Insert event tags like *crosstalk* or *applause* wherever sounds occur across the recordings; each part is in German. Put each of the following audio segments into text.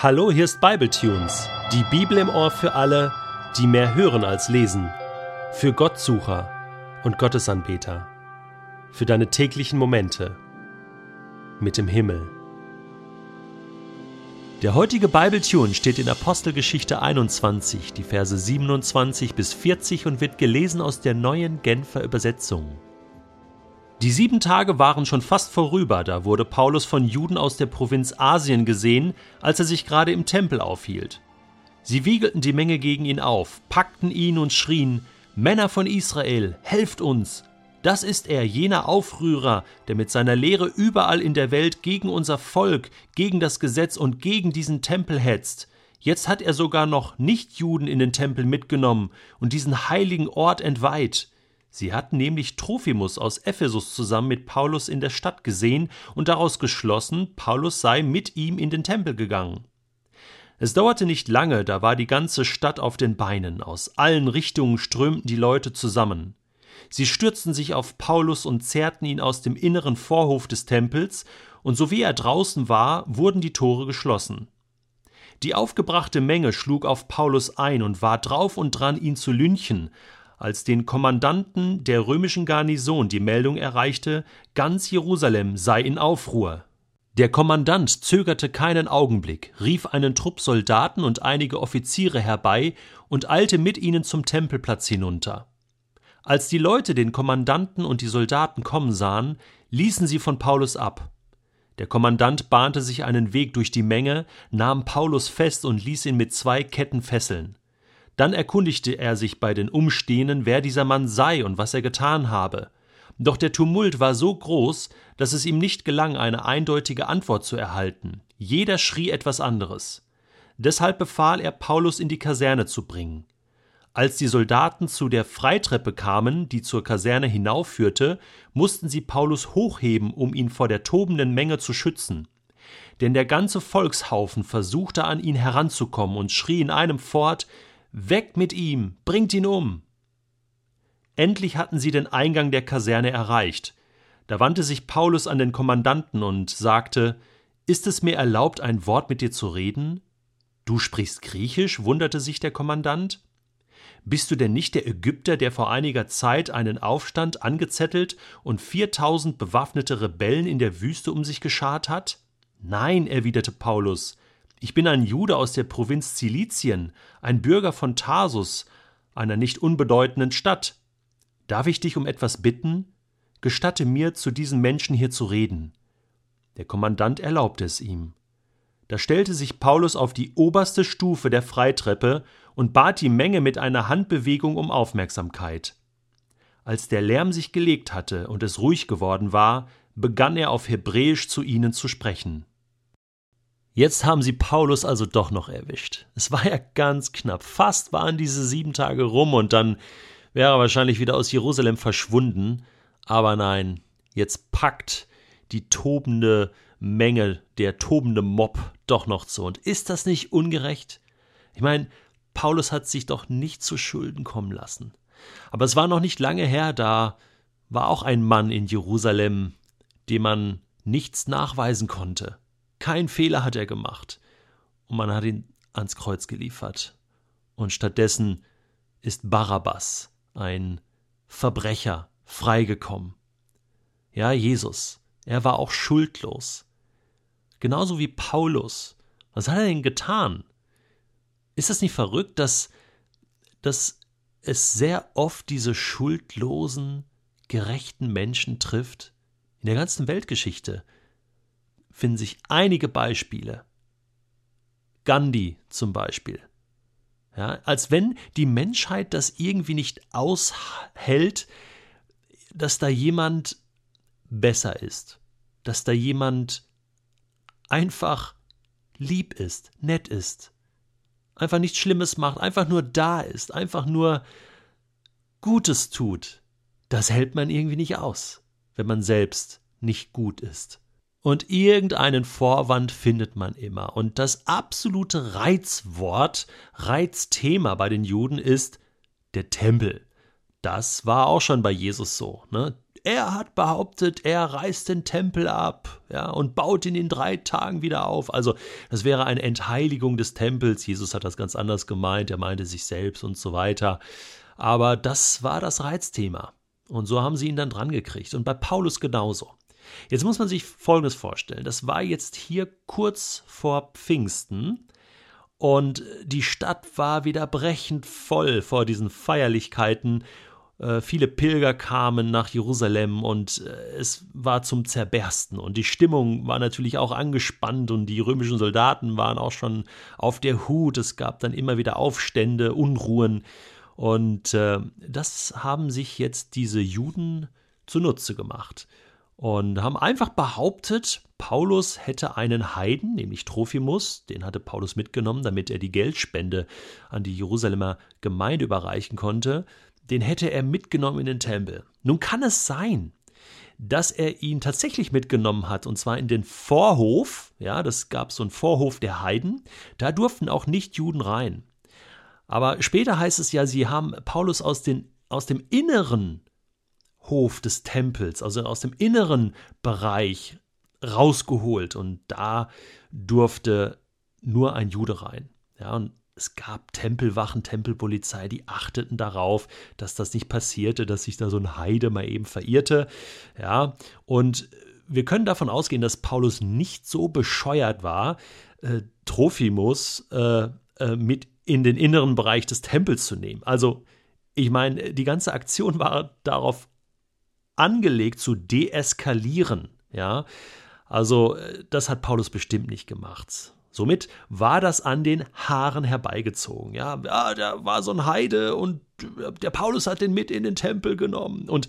Hallo, hier ist Bibletunes, die Bibel im Ohr für alle, die mehr hören als lesen, für Gottsucher und Gottesanbeter, für deine täglichen Momente mit dem Himmel. Der heutige Bibletune steht in Apostelgeschichte 21, die Verse 27 bis 40 und wird gelesen aus der neuen Genfer Übersetzung. Die sieben Tage waren schon fast vorüber, da wurde Paulus von Juden aus der Provinz Asien gesehen, als er sich gerade im Tempel aufhielt. Sie wiegelten die Menge gegen ihn auf, packten ihn und schrien Männer von Israel, helft uns. Das ist er, jener Aufrührer, der mit seiner Lehre überall in der Welt gegen unser Volk, gegen das Gesetz und gegen diesen Tempel hetzt. Jetzt hat er sogar noch Nichtjuden in den Tempel mitgenommen und diesen heiligen Ort entweiht. Sie hatten nämlich Trophimus aus Ephesus zusammen mit Paulus in der Stadt gesehen und daraus geschlossen, Paulus sei mit ihm in den Tempel gegangen. Es dauerte nicht lange, da war die ganze Stadt auf den Beinen, aus allen Richtungen strömten die Leute zusammen. Sie stürzten sich auf Paulus und zerrten ihn aus dem inneren Vorhof des Tempels, und so wie er draußen war, wurden die Tore geschlossen. Die aufgebrachte Menge schlug auf Paulus ein und war drauf und dran, ihn zu lynchen, als den Kommandanten der römischen Garnison die Meldung erreichte, ganz Jerusalem sei in Aufruhr. Der Kommandant zögerte keinen Augenblick, rief einen Trupp Soldaten und einige Offiziere herbei und eilte mit ihnen zum Tempelplatz hinunter. Als die Leute den Kommandanten und die Soldaten kommen sahen, ließen sie von Paulus ab. Der Kommandant bahnte sich einen Weg durch die Menge, nahm Paulus fest und ließ ihn mit zwei Ketten fesseln. Dann erkundigte er sich bei den Umstehenden, wer dieser Mann sei und was er getan habe. Doch der Tumult war so groß, dass es ihm nicht gelang, eine eindeutige Antwort zu erhalten. Jeder schrie etwas anderes. Deshalb befahl er, Paulus in die Kaserne zu bringen. Als die Soldaten zu der Freitreppe kamen, die zur Kaserne hinaufführte, mussten sie Paulus hochheben, um ihn vor der tobenden Menge zu schützen. Denn der ganze Volkshaufen versuchte an ihn heranzukommen und schrie in einem fort Weg mit ihm, bringt ihn um. Endlich hatten sie den Eingang der Kaserne erreicht. Da wandte sich Paulus an den Kommandanten und sagte Ist es mir erlaubt, ein Wort mit dir zu reden? Du sprichst Griechisch? wunderte sich der Kommandant. Bist du denn nicht der Ägypter, der vor einiger Zeit einen Aufstand angezettelt und viertausend bewaffnete Rebellen in der Wüste um sich geschart hat? Nein, erwiderte Paulus, ich bin ein Jude aus der Provinz Zilizien, ein Bürger von Tarsus, einer nicht unbedeutenden Stadt. Darf ich dich um etwas bitten? Gestatte mir, zu diesen Menschen hier zu reden. Der Kommandant erlaubte es ihm. Da stellte sich Paulus auf die oberste Stufe der Freitreppe und bat die Menge mit einer Handbewegung um Aufmerksamkeit. Als der Lärm sich gelegt hatte und es ruhig geworden war, begann er auf Hebräisch zu ihnen zu sprechen. Jetzt haben sie Paulus also doch noch erwischt. Es war ja ganz knapp. Fast waren diese sieben Tage rum und dann wäre er wahrscheinlich wieder aus Jerusalem verschwunden. Aber nein, jetzt packt die tobende Menge, der tobende Mob doch noch zu. Und ist das nicht ungerecht? Ich meine, Paulus hat sich doch nicht zu Schulden kommen lassen. Aber es war noch nicht lange her, da war auch ein Mann in Jerusalem, dem man nichts nachweisen konnte. Kein Fehler hat er gemacht. Und man hat ihn ans Kreuz geliefert. Und stattdessen ist Barabbas, ein Verbrecher, freigekommen. Ja, Jesus, er war auch schuldlos. Genauso wie Paulus. Was hat er denn getan? Ist das nicht verrückt, dass, dass es sehr oft diese schuldlosen, gerechten Menschen trifft? In der ganzen Weltgeschichte finden sich einige Beispiele. Gandhi zum Beispiel. Ja, als wenn die Menschheit das irgendwie nicht aushält, dass da jemand besser ist, dass da jemand einfach lieb ist, nett ist, einfach nichts Schlimmes macht, einfach nur da ist, einfach nur Gutes tut. Das hält man irgendwie nicht aus, wenn man selbst nicht gut ist. Und irgendeinen Vorwand findet man immer. Und das absolute Reizwort, Reizthema bei den Juden ist der Tempel. Das war auch schon bei Jesus so. Ne? er hat behauptet, er reißt den Tempel ab, ja, und baut ihn in drei Tagen wieder auf. Also, das wäre eine Entheiligung des Tempels. Jesus hat das ganz anders gemeint, er meinte sich selbst und so weiter. Aber das war das Reizthema. Und so haben sie ihn dann dran gekriegt. Und bei Paulus genauso. Jetzt muss man sich Folgendes vorstellen. Das war jetzt hier kurz vor Pfingsten. Und die Stadt war wieder brechend voll vor diesen Feierlichkeiten äh, viele Pilger kamen nach Jerusalem und äh, es war zum Zerbersten. Und die Stimmung war natürlich auch angespannt und die römischen Soldaten waren auch schon auf der Hut. Es gab dann immer wieder Aufstände, Unruhen. Und äh, das haben sich jetzt diese Juden zunutze gemacht und haben einfach behauptet, Paulus hätte einen Heiden, nämlich Trophimus, den hatte Paulus mitgenommen, damit er die Geldspende an die Jerusalemer Gemeinde überreichen konnte, den hätte er mitgenommen in den Tempel. Nun kann es sein, dass er ihn tatsächlich mitgenommen hat, und zwar in den Vorhof, ja, das gab so einen Vorhof der Heiden, da durften auch Nichtjuden rein. Aber später heißt es ja, sie haben Paulus aus, den, aus dem inneren Hof des Tempels, also aus dem inneren Bereich rausgeholt und da durfte nur ein Jude rein. Ja, und es gab Tempelwachen, Tempelpolizei, die achteten darauf, dass das nicht passierte, dass sich da so ein Heide mal eben verirrte. Ja, und wir können davon ausgehen, dass Paulus nicht so bescheuert war, äh, Trophimus äh, äh, mit in den inneren Bereich des Tempels zu nehmen. Also, ich meine, die ganze Aktion war darauf angelegt zu deeskalieren. Ja, also, äh, das hat Paulus bestimmt nicht gemacht. Somit war das an den Haaren herbeigezogen. Ja, ja, der war so ein Heide und der Paulus hat den mit in den Tempel genommen. Und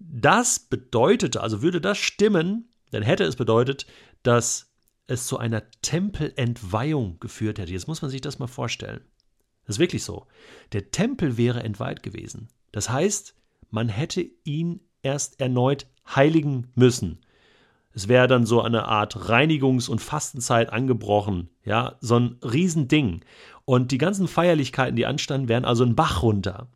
das bedeutete, also würde das stimmen, dann hätte es bedeutet, dass es zu einer Tempelentweihung geführt hätte. Jetzt muss man sich das mal vorstellen. Das ist wirklich so. Der Tempel wäre entweiht gewesen. Das heißt, man hätte ihn erst erneut heiligen müssen. Es wäre dann so eine Art Reinigungs- und Fastenzeit angebrochen. Ja, so ein Riesending. Und die ganzen Feierlichkeiten, die anstanden, wären also ein Bach runter.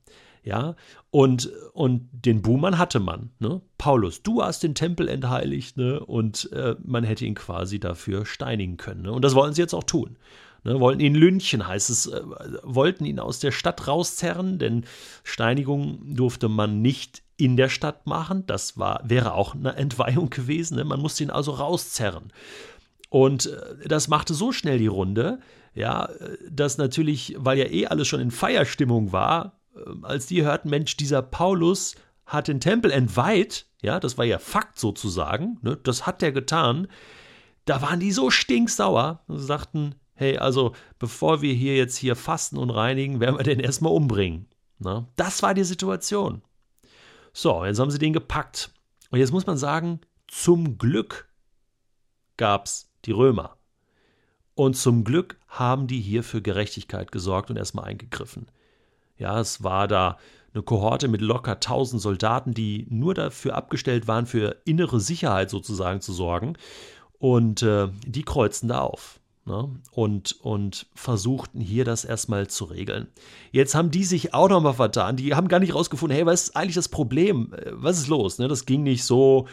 Ja, und, und den Buhmann hatte man. Ne? Paulus, du hast den Tempel entheiligt, ne? und äh, man hätte ihn quasi dafür steinigen können. Ne? Und das wollen sie jetzt auch tun. Ne? Wollten ihn lynchen, heißt es, äh, wollten ihn aus der Stadt rauszerren, denn Steinigung durfte man nicht in der Stadt machen. Das war, wäre auch eine Entweihung gewesen. Ne? Man musste ihn also rauszerren. Und äh, das machte so schnell die Runde, ja, dass natürlich, weil ja eh alles schon in Feierstimmung war, äh, als die hörten, Mensch, dieser Paulus hat den Tempel entweiht, ja, das war ja Fakt sozusagen, ne, das hat der getan, da waren die so stinksauer und sagten, hey, also bevor wir hier jetzt hier fasten und reinigen, werden wir den erstmal umbringen. Na, ne? das war die Situation. So, jetzt haben sie den gepackt. Und jetzt muss man sagen, zum Glück gab es die Römer. Und zum Glück haben die hier für Gerechtigkeit gesorgt und erstmal eingegriffen. Ja, es war da eine Kohorte mit locker 1000 Soldaten, die nur dafür abgestellt waren, für innere Sicherheit sozusagen zu sorgen. Und äh, die kreuzten da auf ne? und, und versuchten hier das erstmal zu regeln. Jetzt haben die sich auch nochmal vertan. Die haben gar nicht rausgefunden, hey, was ist eigentlich das Problem? Äh, was ist los? Ne? Das ging nicht so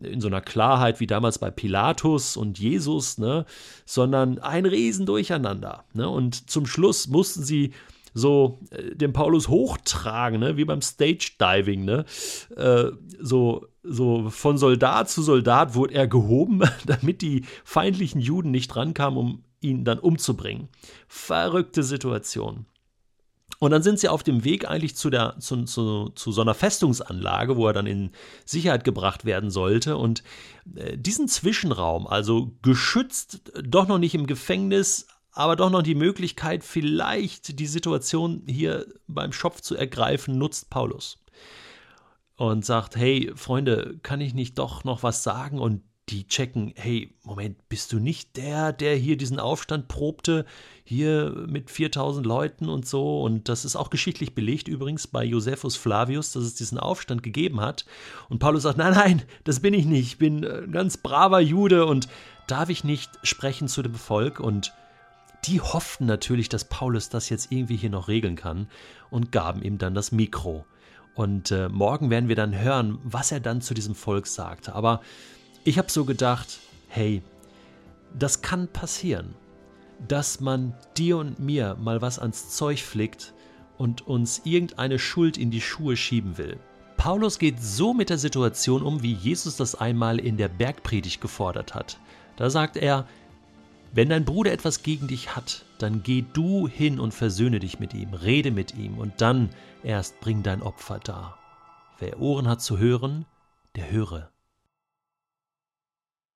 in so einer Klarheit wie damals bei Pilatus und Jesus, ne? sondern ein Riesendurcheinander. Ne? Und zum Schluss mussten sie so äh, den Paulus hochtragen, ne? wie beim Stage Diving, ne? Äh, so, so von Soldat zu Soldat wurde er gehoben, *laughs* damit die feindlichen Juden nicht rankamen, um ihn dann umzubringen. Verrückte Situation. Und dann sind sie auf dem Weg eigentlich zu, der, zu, zu, zu so einer Festungsanlage, wo er dann in Sicherheit gebracht werden sollte. Und äh, diesen Zwischenraum, also geschützt, doch noch nicht im Gefängnis, aber doch noch die Möglichkeit, vielleicht die Situation hier beim Schopf zu ergreifen, nutzt Paulus. Und sagt, hey Freunde, kann ich nicht doch noch was sagen? Und die checken, hey, Moment, bist du nicht der, der hier diesen Aufstand probte, hier mit 4000 Leuten und so? Und das ist auch geschichtlich belegt übrigens bei Josephus Flavius, dass es diesen Aufstand gegeben hat. Und Paulus sagt, nein, nein, das bin ich nicht, ich bin ein ganz braver Jude und darf ich nicht sprechen zu dem Volk? Und die hofften natürlich, dass Paulus das jetzt irgendwie hier noch regeln kann und gaben ihm dann das Mikro. Und äh, morgen werden wir dann hören, was er dann zu diesem Volk sagte. Aber ich habe so gedacht, hey, das kann passieren, dass man dir und mir mal was ans Zeug flickt und uns irgendeine Schuld in die Schuhe schieben will. Paulus geht so mit der Situation um, wie Jesus das einmal in der Bergpredigt gefordert hat. Da sagt er, wenn dein Bruder etwas gegen dich hat, dann geh du hin und versöhne dich mit ihm, rede mit ihm und dann erst bring dein Opfer dar. Wer Ohren hat zu hören, der höre.